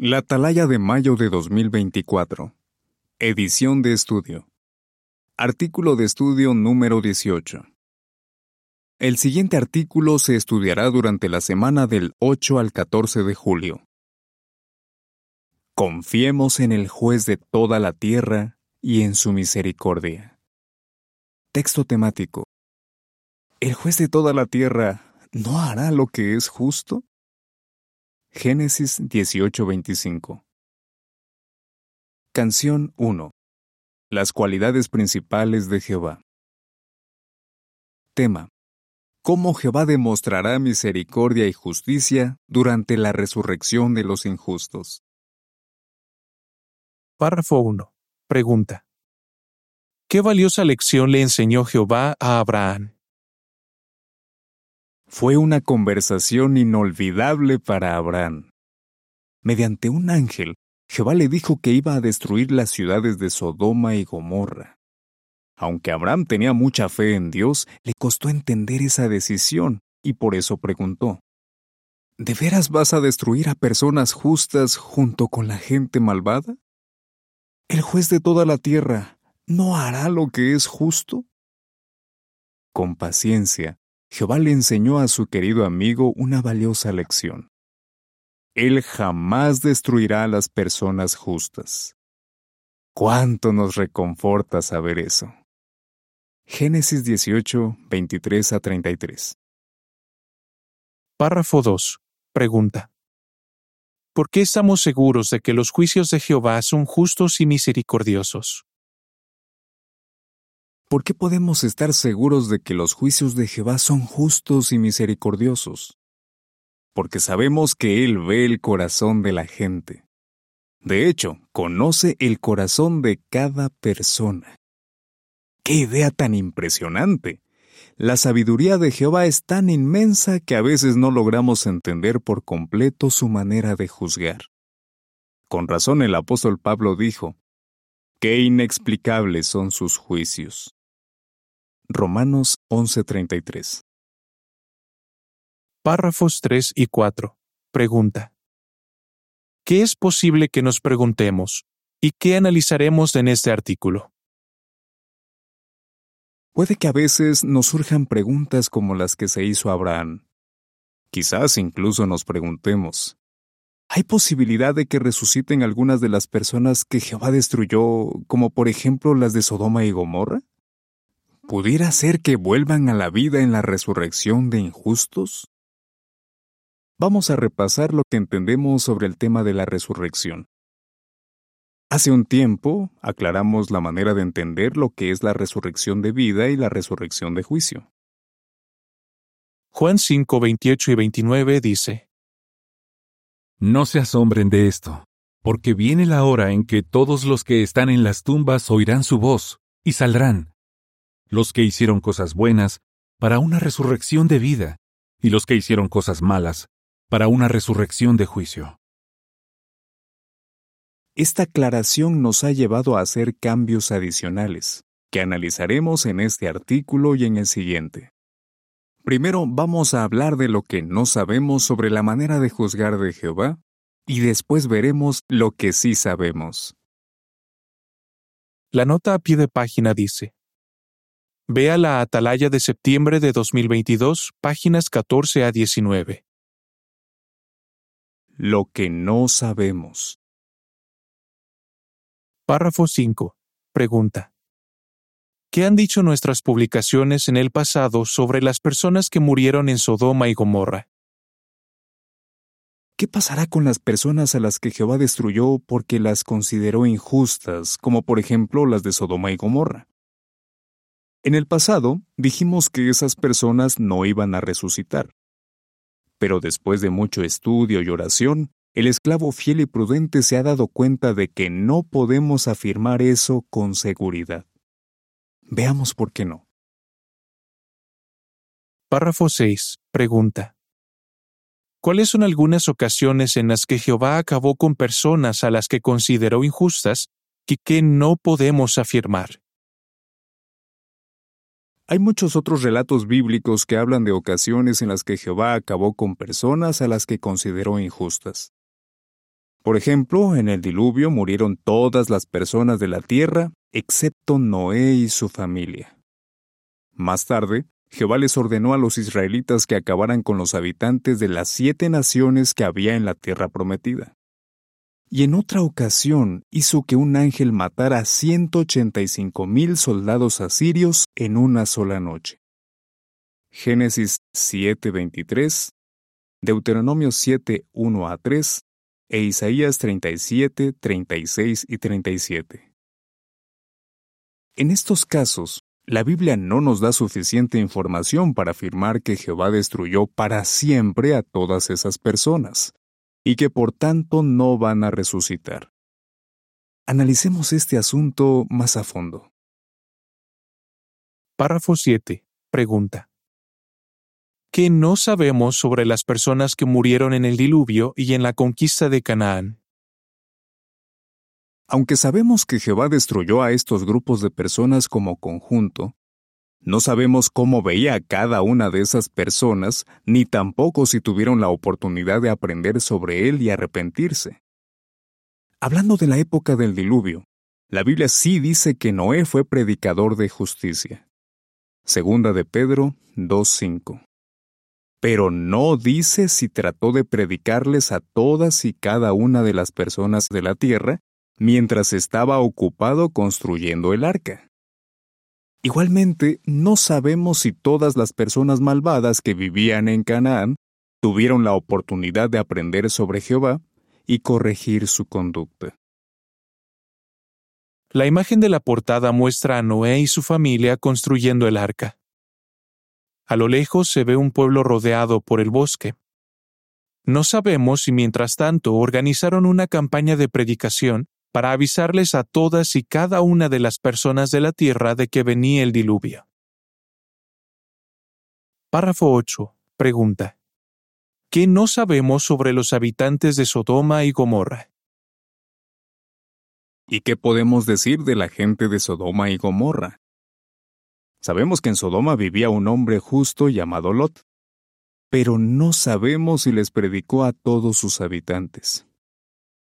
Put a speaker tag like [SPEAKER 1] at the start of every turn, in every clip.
[SPEAKER 1] La Atalaya de mayo de 2024. Edición de estudio. Artículo de estudio número 18. El siguiente artículo se estudiará durante la semana del 8 al 14 de julio. Confiemos en el juez de toda la tierra y en su misericordia. Texto temático. ¿El juez de toda la tierra no hará lo que es justo? Génesis 18:25 Canción 1 Las cualidades principales de Jehová Tema ¿Cómo Jehová demostrará misericordia y justicia durante la resurrección de los injustos?
[SPEAKER 2] Párrafo 1. Pregunta. ¿Qué valiosa lección le enseñó Jehová a Abraham?
[SPEAKER 1] Fue una conversación inolvidable para Abraham. Mediante un ángel, Jehová le dijo que iba a destruir las ciudades de Sodoma y Gomorra. Aunque Abraham tenía mucha fe en Dios, le costó entender esa decisión y por eso preguntó, ¿De veras vas a destruir a personas justas junto con la gente malvada? ¿El juez de toda la tierra no hará lo que es justo? Con paciencia, Jehová le enseñó a su querido amigo una valiosa lección. Él jamás destruirá a las personas justas. ¿Cuánto nos reconforta saber eso? Génesis 18, 23 a 33.
[SPEAKER 2] Párrafo 2. Pregunta. ¿Por qué estamos seguros de que los juicios de Jehová son justos y misericordiosos?
[SPEAKER 1] ¿Por qué podemos estar seguros de que los juicios de Jehová son justos y misericordiosos? Porque sabemos que Él ve el corazón de la gente. De hecho, conoce el corazón de cada persona. ¡Qué idea tan impresionante! La sabiduría de Jehová es tan inmensa que a veces no logramos entender por completo su manera de juzgar. Con razón el apóstol Pablo dijo, Qué inexplicables son sus juicios. Romanos 11:33
[SPEAKER 2] Párrafos 3 y 4. Pregunta. ¿Qué es posible que nos preguntemos y qué analizaremos en este artículo?
[SPEAKER 1] Puede que a veces nos surjan preguntas como las que se hizo Abraham. Quizás incluso nos preguntemos, ¿hay posibilidad de que resuciten algunas de las personas que Jehová destruyó, como por ejemplo las de Sodoma y Gomorra? ¿Pudiera ser que vuelvan a la vida en la resurrección de injustos? Vamos a repasar lo que entendemos sobre el tema de la resurrección. Hace un tiempo aclaramos la manera de entender lo que es la resurrección de vida y la resurrección de juicio.
[SPEAKER 2] Juan 5, 28 y 29 dice,
[SPEAKER 3] No se asombren de esto, porque viene la hora en que todos los que están en las tumbas oirán su voz, y saldrán. Los que hicieron cosas buenas, para una resurrección de vida, y los que hicieron cosas malas, para una resurrección de juicio.
[SPEAKER 1] Esta aclaración nos ha llevado a hacer cambios adicionales, que analizaremos en este artículo y en el siguiente. Primero vamos a hablar de lo que no sabemos sobre la manera de juzgar de Jehová, y después veremos lo que sí sabemos.
[SPEAKER 2] La nota a pie de página dice, Vea la Atalaya de septiembre de 2022, páginas 14 a 19.
[SPEAKER 1] Lo que no sabemos.
[SPEAKER 2] Párrafo 5. Pregunta. ¿Qué han dicho nuestras publicaciones en el pasado sobre las personas que murieron en Sodoma y Gomorra?
[SPEAKER 1] ¿Qué pasará con las personas a las que Jehová destruyó porque las consideró injustas, como por ejemplo las de Sodoma y Gomorra? En el pasado dijimos que esas personas no iban a resucitar. Pero después de mucho estudio y oración, el esclavo fiel y prudente se ha dado cuenta de que no podemos afirmar eso con seguridad. Veamos por qué no.
[SPEAKER 2] Párrafo 6. Pregunta. ¿Cuáles son algunas ocasiones en las que Jehová acabó con personas a las que consideró injustas y que no podemos afirmar?
[SPEAKER 1] Hay muchos otros relatos bíblicos que hablan de ocasiones en las que Jehová acabó con personas a las que consideró injustas. Por ejemplo, en el diluvio murieron todas las personas de la tierra, excepto Noé y su familia. Más tarde, Jehová les ordenó a los israelitas que acabaran con los habitantes de las siete naciones que había en la tierra prometida. Y en otra ocasión hizo que un ángel matara a 185 mil soldados asirios en una sola noche. Génesis 7:23, Deuteronomio 7, 1 a 3 e Isaías 37, 36 y 37. En estos casos, la Biblia no nos da suficiente información para afirmar que Jehová destruyó para siempre a todas esas personas, y que por tanto no van a resucitar. Analicemos este asunto más a fondo.
[SPEAKER 2] Párrafo 7. Pregunta. ¿Qué no sabemos sobre las personas que murieron en el diluvio y en la conquista de Canaán?
[SPEAKER 1] Aunque sabemos que Jehová destruyó a estos grupos de personas como conjunto, no sabemos cómo veía a cada una de esas personas, ni tampoco si tuvieron la oportunidad de aprender sobre él y arrepentirse. Hablando de la época del diluvio, la Biblia sí dice que Noé fue predicador de justicia. Segunda de Pedro 2.5. Pero no dice si trató de predicarles a todas y cada una de las personas de la tierra mientras estaba ocupado construyendo el arca. Igualmente, no sabemos si todas las personas malvadas que vivían en Canaán tuvieron la oportunidad de aprender sobre Jehová y corregir su conducta.
[SPEAKER 2] La imagen de la portada muestra a Noé y su familia construyendo el arca. A lo lejos se ve un pueblo rodeado por el bosque. No sabemos si mientras tanto organizaron una campaña de predicación para avisarles a todas y cada una de las personas de la tierra de que venía el diluvio. Párrafo 8. Pregunta. ¿Qué no sabemos sobre los habitantes de Sodoma y Gomorra?
[SPEAKER 1] ¿Y qué podemos decir de la gente de Sodoma y Gomorra? Sabemos que en Sodoma vivía un hombre justo llamado Lot, pero no sabemos si les predicó a todos sus habitantes.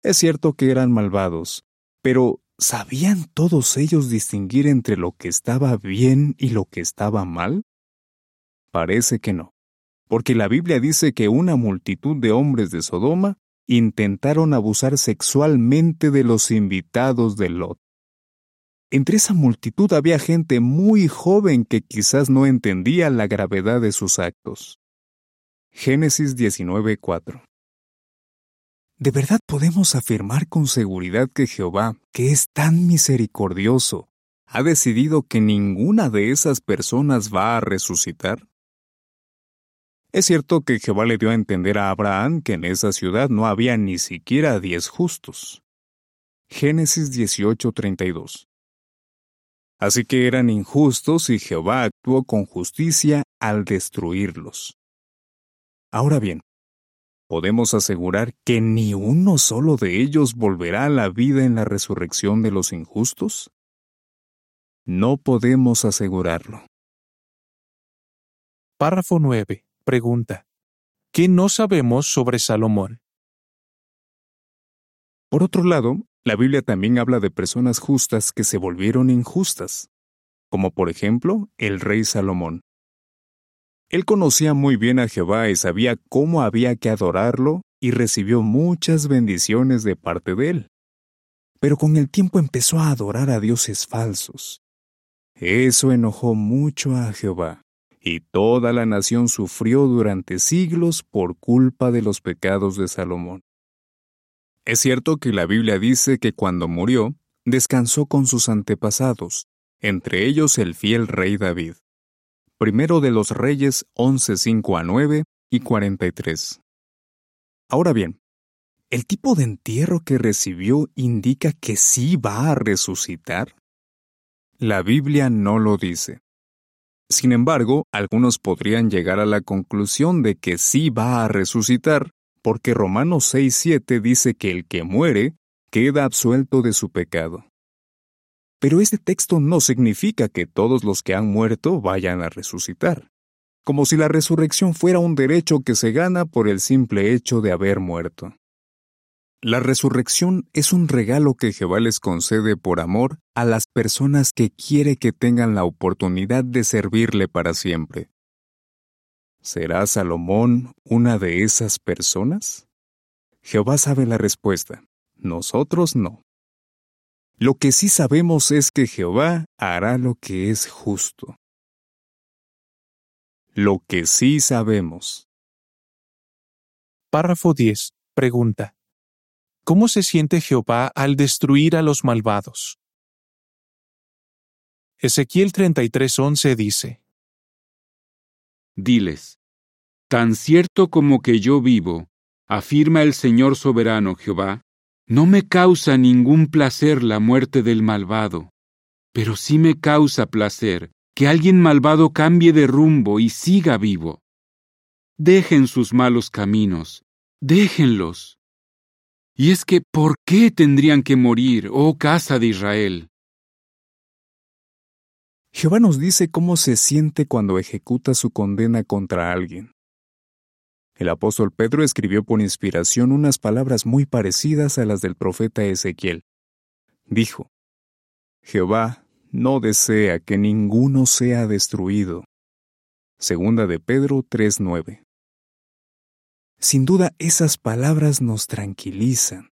[SPEAKER 1] Es cierto que eran malvados, pero ¿sabían todos ellos distinguir entre lo que estaba bien y lo que estaba mal? Parece que no, porque la Biblia dice que una multitud de hombres de Sodoma intentaron abusar sexualmente de los invitados de Lot. Entre esa multitud había gente muy joven que quizás no entendía la gravedad de sus actos. Génesis 19:4 ¿De verdad podemos afirmar con seguridad que Jehová, que es tan misericordioso, ha decidido que ninguna de esas personas va a resucitar? Es cierto que Jehová le dio a entender a Abraham que en esa ciudad no había ni siquiera diez justos. Génesis 18:32. Así que eran injustos y Jehová actuó con justicia al destruirlos. Ahora bien, podemos asegurar que ni uno solo de ellos volverá a la vida en la resurrección de los injustos? No podemos asegurarlo.
[SPEAKER 2] Párrafo 9. Pregunta. ¿Qué no sabemos sobre Salomón?
[SPEAKER 1] Por otro lado, la Biblia también habla de personas justas que se volvieron injustas, como por ejemplo el rey Salomón. Él conocía muy bien a Jehová y sabía cómo había que adorarlo y recibió muchas bendiciones de parte de él. Pero con el tiempo empezó a adorar a dioses falsos. Eso enojó mucho a Jehová, y toda la nación sufrió durante siglos por culpa de los pecados de Salomón. Es cierto que la Biblia dice que cuando murió, descansó con sus antepasados, entre ellos el fiel rey David. Primero de los Reyes 11, 5 a 9 y 43. Ahora bien, ¿el tipo de entierro que recibió indica que sí va a resucitar? La Biblia no lo dice. Sin embargo, algunos podrían llegar a la conclusión de que sí va a resucitar, porque Romanos 6:7 dice que el que muere queda absuelto de su pecado. Pero este texto no significa que todos los que han muerto vayan a resucitar, como si la resurrección fuera un derecho que se gana por el simple hecho de haber muerto. La resurrección es un regalo que Jehová les concede por amor a las personas que quiere que tengan la oportunidad de servirle para siempre. ¿Será Salomón una de esas personas? Jehová sabe la respuesta, nosotros no. Lo que sí sabemos es que Jehová hará lo que es justo. Lo que sí sabemos.
[SPEAKER 2] Párrafo 10. Pregunta. ¿Cómo se siente Jehová al destruir a los malvados? Ezequiel 33:11 dice,
[SPEAKER 4] Diles, Tan cierto como que yo vivo, afirma el Señor soberano Jehová, no me causa ningún placer la muerte del malvado, pero sí me causa placer que alguien malvado cambie de rumbo y siga vivo. Dejen sus malos caminos, déjenlos. Y es que, ¿por qué tendrían que morir, oh casa de Israel?
[SPEAKER 1] Jehová nos dice cómo se siente cuando ejecuta su condena contra alguien. El apóstol Pedro escribió por inspiración unas palabras muy parecidas a las del profeta Ezequiel. Dijo, Jehová no desea que ninguno sea destruido. Segunda de Pedro 3:9. Sin duda esas palabras nos tranquilizan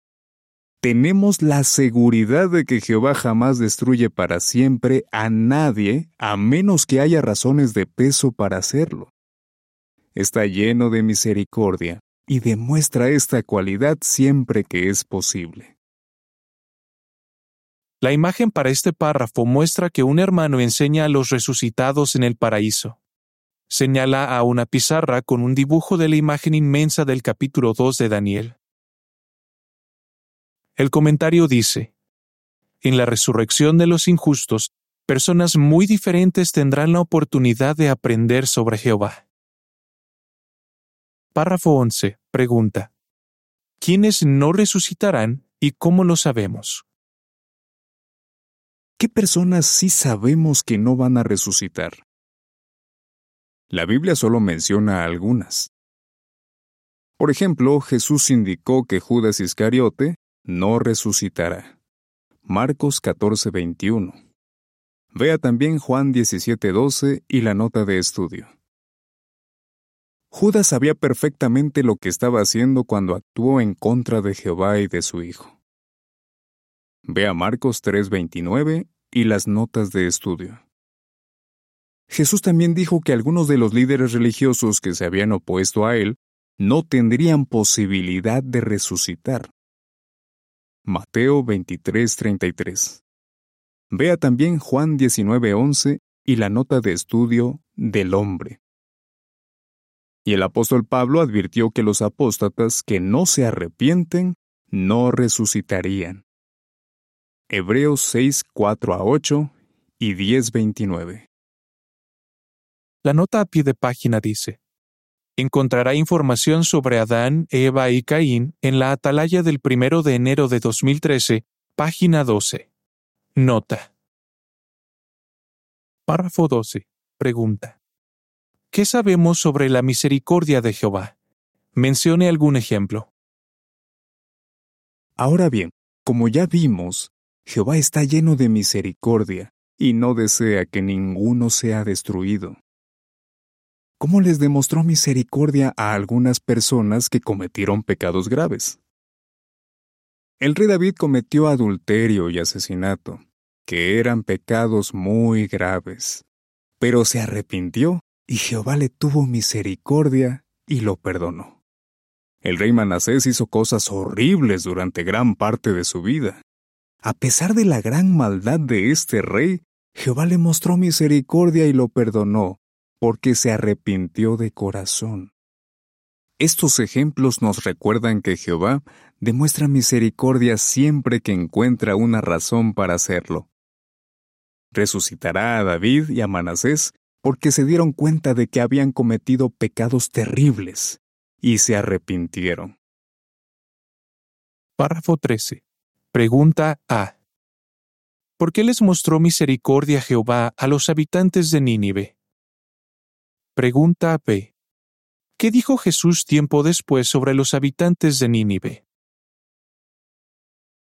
[SPEAKER 1] tenemos la seguridad de que Jehová jamás destruye para siempre a nadie a menos que haya razones de peso para hacerlo. Está lleno de misericordia y demuestra esta cualidad siempre que es posible.
[SPEAKER 2] La imagen para este párrafo muestra que un hermano enseña a los resucitados en el paraíso. Señala a una pizarra con un dibujo de la imagen inmensa del capítulo 2 de Daniel. El comentario dice, En la resurrección de los injustos, personas muy diferentes tendrán la oportunidad de aprender sobre Jehová. Párrafo 11. Pregunta. ¿Quiénes no resucitarán y cómo lo sabemos?
[SPEAKER 1] ¿Qué personas sí sabemos que no van a resucitar? La Biblia solo menciona algunas. Por ejemplo, Jesús indicó que Judas Iscariote no resucitará. Marcos 14:21. Vea también Juan 17:12 y la nota de estudio. Judas sabía perfectamente lo que estaba haciendo cuando actuó en contra de Jehová y de su Hijo. Vea Marcos 3:29 y las notas de estudio. Jesús también dijo que algunos de los líderes religiosos que se habían opuesto a él no tendrían posibilidad de resucitar. Mateo 23:33. Vea también Juan 19:11 y la nota de estudio del hombre. Y el apóstol Pablo advirtió que los apóstatas que no se arrepienten no resucitarían. Hebreos 6, 4 a 8 y 10, 29.
[SPEAKER 2] La nota a pie de página dice, encontrará información sobre Adán, Eva y Caín en la atalaya del primero de enero de 2013, página 12. Nota. Párrafo 12. Pregunta. ¿Qué sabemos sobre la misericordia de Jehová? Mencione algún ejemplo.
[SPEAKER 1] Ahora bien, como ya vimos, Jehová está lleno de misericordia y no desea que ninguno sea destruido cómo les demostró misericordia a algunas personas que cometieron pecados graves. El rey David cometió adulterio y asesinato, que eran pecados muy graves, pero se arrepintió y Jehová le tuvo misericordia y lo perdonó. El rey Manasés hizo cosas horribles durante gran parte de su vida. A pesar de la gran maldad de este rey, Jehová le mostró misericordia y lo perdonó, porque se arrepintió de corazón. Estos ejemplos nos recuerdan que Jehová demuestra misericordia siempre que encuentra una razón para hacerlo. Resucitará a David y a Manasés porque se dieron cuenta de que habían cometido pecados terribles y se arrepintieron.
[SPEAKER 2] Párrafo 13. Pregunta A. ¿Por qué les mostró misericordia Jehová a los habitantes de Nínive? Pregunta B. ¿Qué dijo Jesús tiempo después sobre los habitantes de Nínive?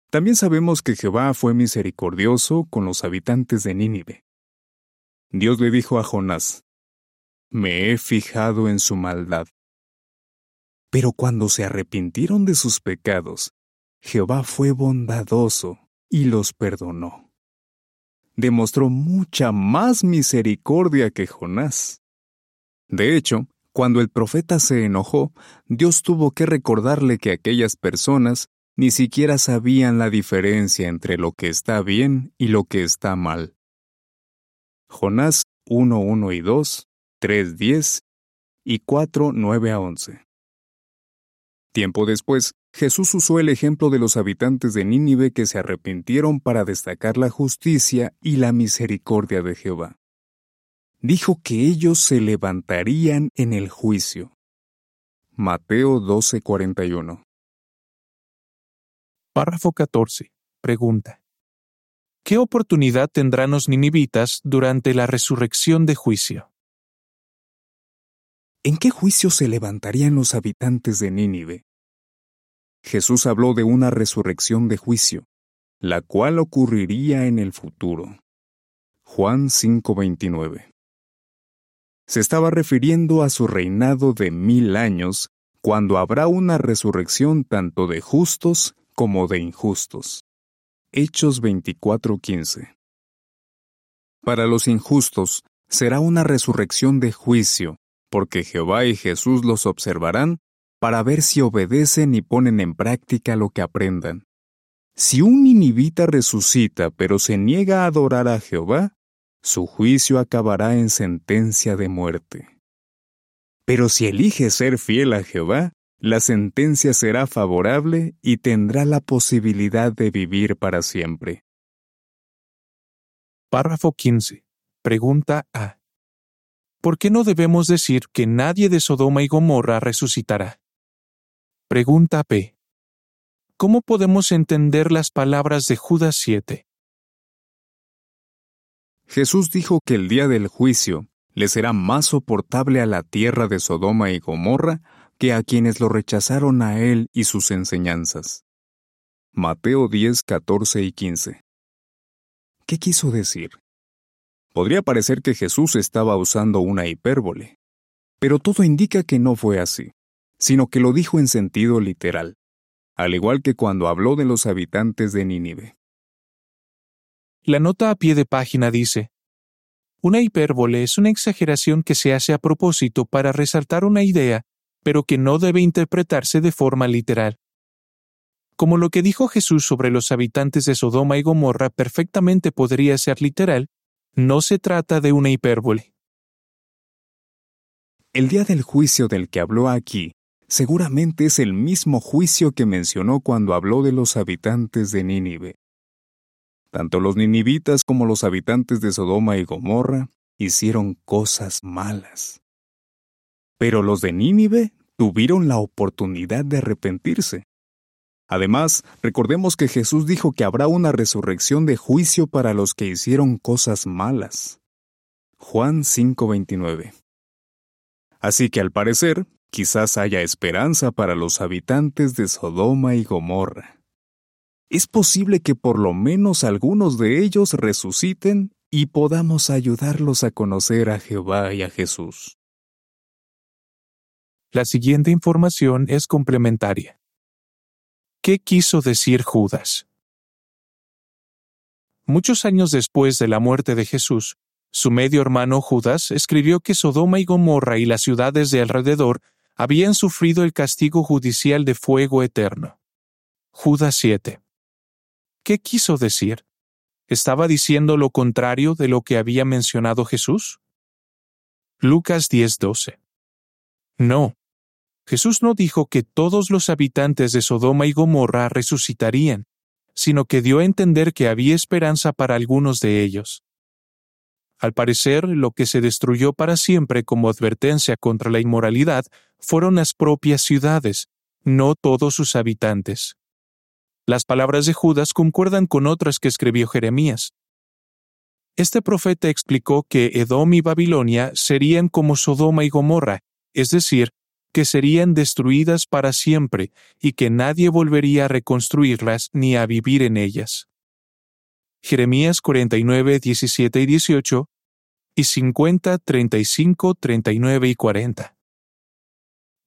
[SPEAKER 1] También sabemos que Jehová fue misericordioso con los habitantes de Nínive. Dios le dijo a Jonás, Me he fijado en su maldad. Pero cuando se arrepintieron de sus pecados, Jehová fue bondadoso y los perdonó. Demostró mucha más misericordia que Jonás. De hecho, cuando el profeta se enojó, Dios tuvo que recordarle que aquellas personas ni siquiera sabían la diferencia entre lo que está bien y lo que está mal. Jonás 1, 1 y 2, 3, 10 y 4, 9 a 11. Tiempo después, Jesús usó el ejemplo de los habitantes de Nínive que se arrepintieron para destacar la justicia y la misericordia de Jehová dijo que ellos se levantarían en el juicio. Mateo 12:41
[SPEAKER 2] Párrafo 14. Pregunta. ¿Qué oportunidad tendrán los ninivitas durante la resurrección de juicio?
[SPEAKER 1] ¿En qué juicio se levantarían los habitantes de Nínive? Jesús habló de una resurrección de juicio, la cual ocurriría en el futuro. Juan 5:29 se estaba refiriendo a su reinado de mil años, cuando habrá una resurrección tanto de justos como de injustos. Hechos 24:15 Para los injustos será una resurrección de juicio, porque Jehová y Jesús los observarán para ver si obedecen y ponen en práctica lo que aprendan. Si un ninivita resucita pero se niega a adorar a Jehová, su juicio acabará en sentencia de muerte. Pero si elige ser fiel a Jehová, la sentencia será favorable y tendrá la posibilidad de vivir para siempre.
[SPEAKER 2] Párrafo 15. Pregunta A. ¿Por qué no debemos decir que nadie de Sodoma y Gomorra resucitará? Pregunta B. ¿Cómo podemos entender las palabras de Judas 7?
[SPEAKER 1] Jesús dijo que el día del juicio le será más soportable a la tierra de Sodoma y Gomorra que a quienes lo rechazaron a él y sus enseñanzas. Mateo 10, 14 y 15. ¿Qué quiso decir? Podría parecer que Jesús estaba usando una hipérbole, pero todo indica que no fue así, sino que lo dijo en sentido literal, al igual que cuando habló de los habitantes de Nínive.
[SPEAKER 2] La nota a pie de página dice, Una hipérbole es una exageración que se hace a propósito para resaltar una idea, pero que no debe interpretarse de forma literal. Como lo que dijo Jesús sobre los habitantes de Sodoma y Gomorra perfectamente podría ser literal, no se trata de una hipérbole.
[SPEAKER 1] El día del juicio del que habló aquí seguramente es el mismo juicio que mencionó cuando habló de los habitantes de Nínive. Tanto los ninivitas como los habitantes de Sodoma y Gomorra hicieron cosas malas. Pero los de Nínive tuvieron la oportunidad de arrepentirse. Además, recordemos que Jesús dijo que habrá una resurrección de juicio para los que hicieron cosas malas. Juan 5:29. Así que al parecer, quizás haya esperanza para los habitantes de Sodoma y Gomorra es posible que por lo menos algunos de ellos resuciten y podamos ayudarlos a conocer a Jehová y a Jesús.
[SPEAKER 2] La siguiente información es complementaria. ¿Qué quiso decir Judas? Muchos años después de la muerte de Jesús, su medio hermano Judas escribió que Sodoma y Gomorra y las ciudades de alrededor habían sufrido el castigo judicial de fuego eterno. Judas 7. ¿Qué quiso decir? ¿Estaba diciendo lo contrario de lo que había mencionado Jesús? Lucas 10:12. No. Jesús no dijo que todos los habitantes de Sodoma y Gomorra resucitarían, sino que dio a entender que había esperanza para algunos de ellos. Al parecer, lo que se destruyó para siempre como advertencia contra la inmoralidad fueron las propias ciudades, no todos sus habitantes. Las palabras de Judas concuerdan con otras que escribió Jeremías. Este profeta explicó que Edom y Babilonia serían como Sodoma y Gomorra, es decir, que serían destruidas para siempre y que nadie volvería a reconstruirlas ni a vivir en ellas. Jeremías 49, 17 y 18 y 50, 35, 39 y 40.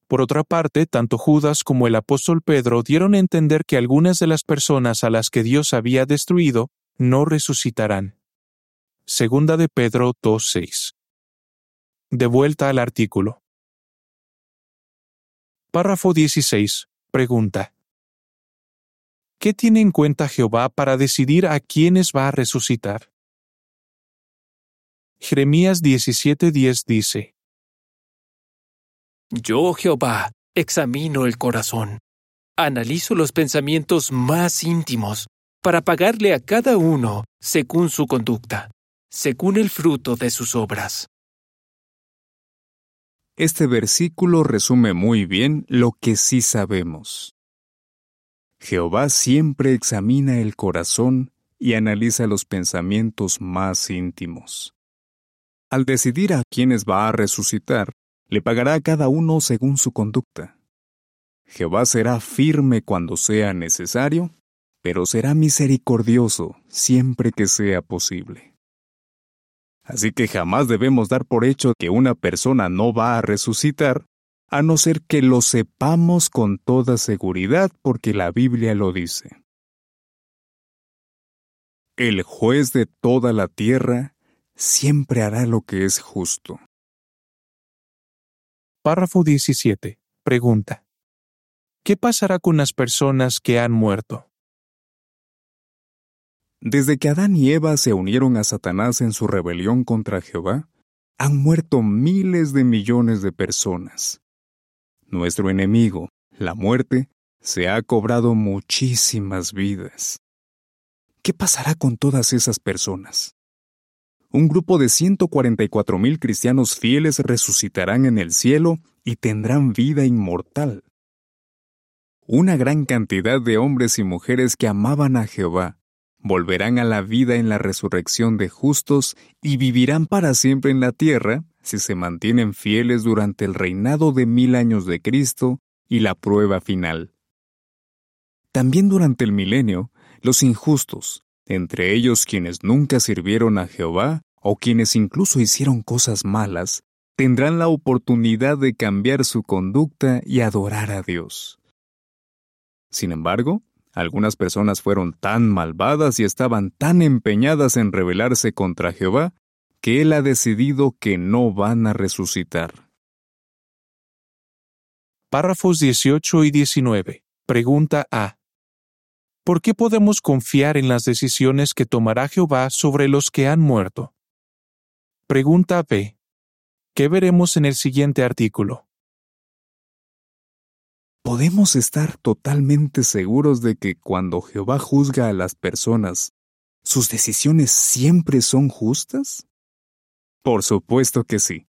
[SPEAKER 2] Por otra parte, tanto Judas como el apóstol Pedro dieron a entender que algunas de las personas a las que Dios había destruido no resucitarán. Segunda de Pedro 2.6. De vuelta al artículo. Párrafo 16. Pregunta. ¿Qué tiene en cuenta Jehová para decidir a quiénes va a resucitar? Jeremías 17:10 dice,
[SPEAKER 5] Yo, Jehová, examino el corazón, analizo los pensamientos más íntimos, para pagarle a cada uno según su conducta según el fruto de sus obras.
[SPEAKER 1] Este versículo resume muy bien lo que sí sabemos. Jehová siempre examina el corazón y analiza los pensamientos más íntimos. Al decidir a quiénes va a resucitar, le pagará a cada uno según su conducta. Jehová será firme cuando sea necesario, pero será misericordioso siempre que sea posible. Así que jamás debemos dar por hecho que una persona no va a resucitar, a no ser que lo sepamos con toda seguridad porque la Biblia lo dice. El juez de toda la tierra siempre hará lo que es justo.
[SPEAKER 2] Párrafo 17. Pregunta. ¿Qué pasará con las personas que han muerto?
[SPEAKER 1] Desde que Adán y Eva se unieron a Satanás en su rebelión contra Jehová, han muerto miles de millones de personas. Nuestro enemigo, la muerte, se ha cobrado muchísimas vidas. ¿Qué pasará con todas esas personas? Un grupo de 144 mil cristianos fieles resucitarán en el cielo y tendrán vida inmortal. Una gran cantidad de hombres y mujeres que amaban a Jehová volverán a la vida en la resurrección de justos y vivirán para siempre en la tierra si se mantienen fieles durante el reinado de mil años de Cristo y la prueba final. También durante el milenio, los injustos, entre ellos quienes nunca sirvieron a Jehová o quienes incluso hicieron cosas malas, tendrán la oportunidad de cambiar su conducta y adorar a Dios. Sin embargo, algunas personas fueron tan malvadas y estaban tan empeñadas en rebelarse contra Jehová que Él ha decidido que no van a resucitar.
[SPEAKER 2] Párrafos 18 y 19. Pregunta A. ¿Por qué podemos confiar en las decisiones que tomará Jehová sobre los que han muerto? Pregunta B. ¿Qué veremos en el siguiente artículo?
[SPEAKER 1] ¿Podemos estar totalmente seguros de que cuando Jehová juzga a las personas, sus decisiones siempre son justas? Por supuesto que sí.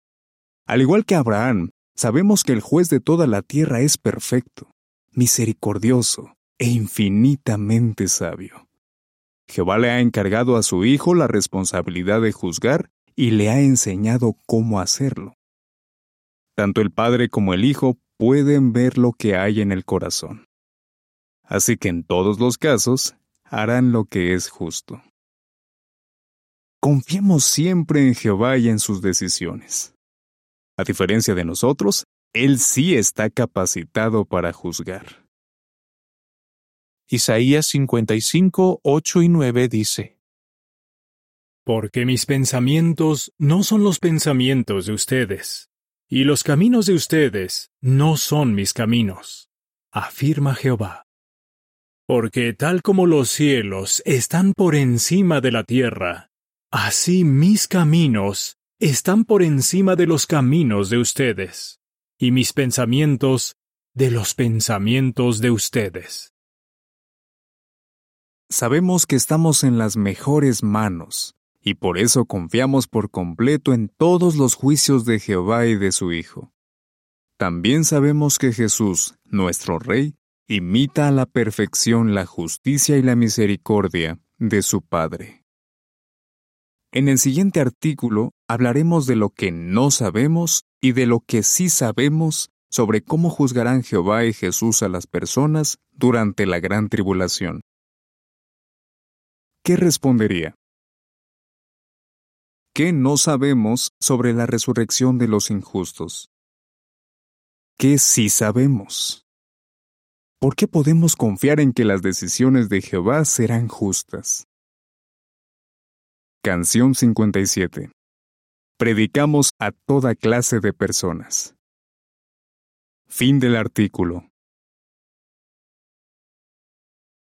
[SPEAKER 1] Al igual que Abraham, sabemos que el juez de toda la tierra es perfecto, misericordioso e infinitamente sabio. Jehová le ha encargado a su hijo la responsabilidad de juzgar y le ha enseñado cómo hacerlo. Tanto el padre como el hijo pueden ver lo que hay en el corazón. Así que en todos los casos harán lo que es justo. Confiemos siempre en Jehová y en sus decisiones. A diferencia de nosotros, Él sí está capacitado para juzgar.
[SPEAKER 2] Isaías 55, 8 y 9 dice,
[SPEAKER 6] Porque mis pensamientos no son los pensamientos de ustedes, y los caminos de ustedes no son mis caminos, afirma Jehová. Porque tal como los cielos están por encima de la tierra, así mis caminos están por encima de los caminos de ustedes, y mis pensamientos de los pensamientos de ustedes.
[SPEAKER 1] Sabemos que estamos en las mejores manos, y por eso confiamos por completo en todos los juicios de Jehová y de su Hijo. También sabemos que Jesús, nuestro Rey, imita a la perfección la justicia y la misericordia de su Padre. En el siguiente artículo hablaremos de lo que no sabemos y de lo que sí sabemos sobre cómo juzgarán Jehová y Jesús a las personas durante la gran tribulación. ¿Qué respondería? ¿Qué no sabemos sobre la resurrección de los injustos? ¿Qué sí sabemos? ¿Por qué podemos confiar en que las decisiones de Jehová serán justas? Canción 57. Predicamos a toda clase de personas. Fin del artículo.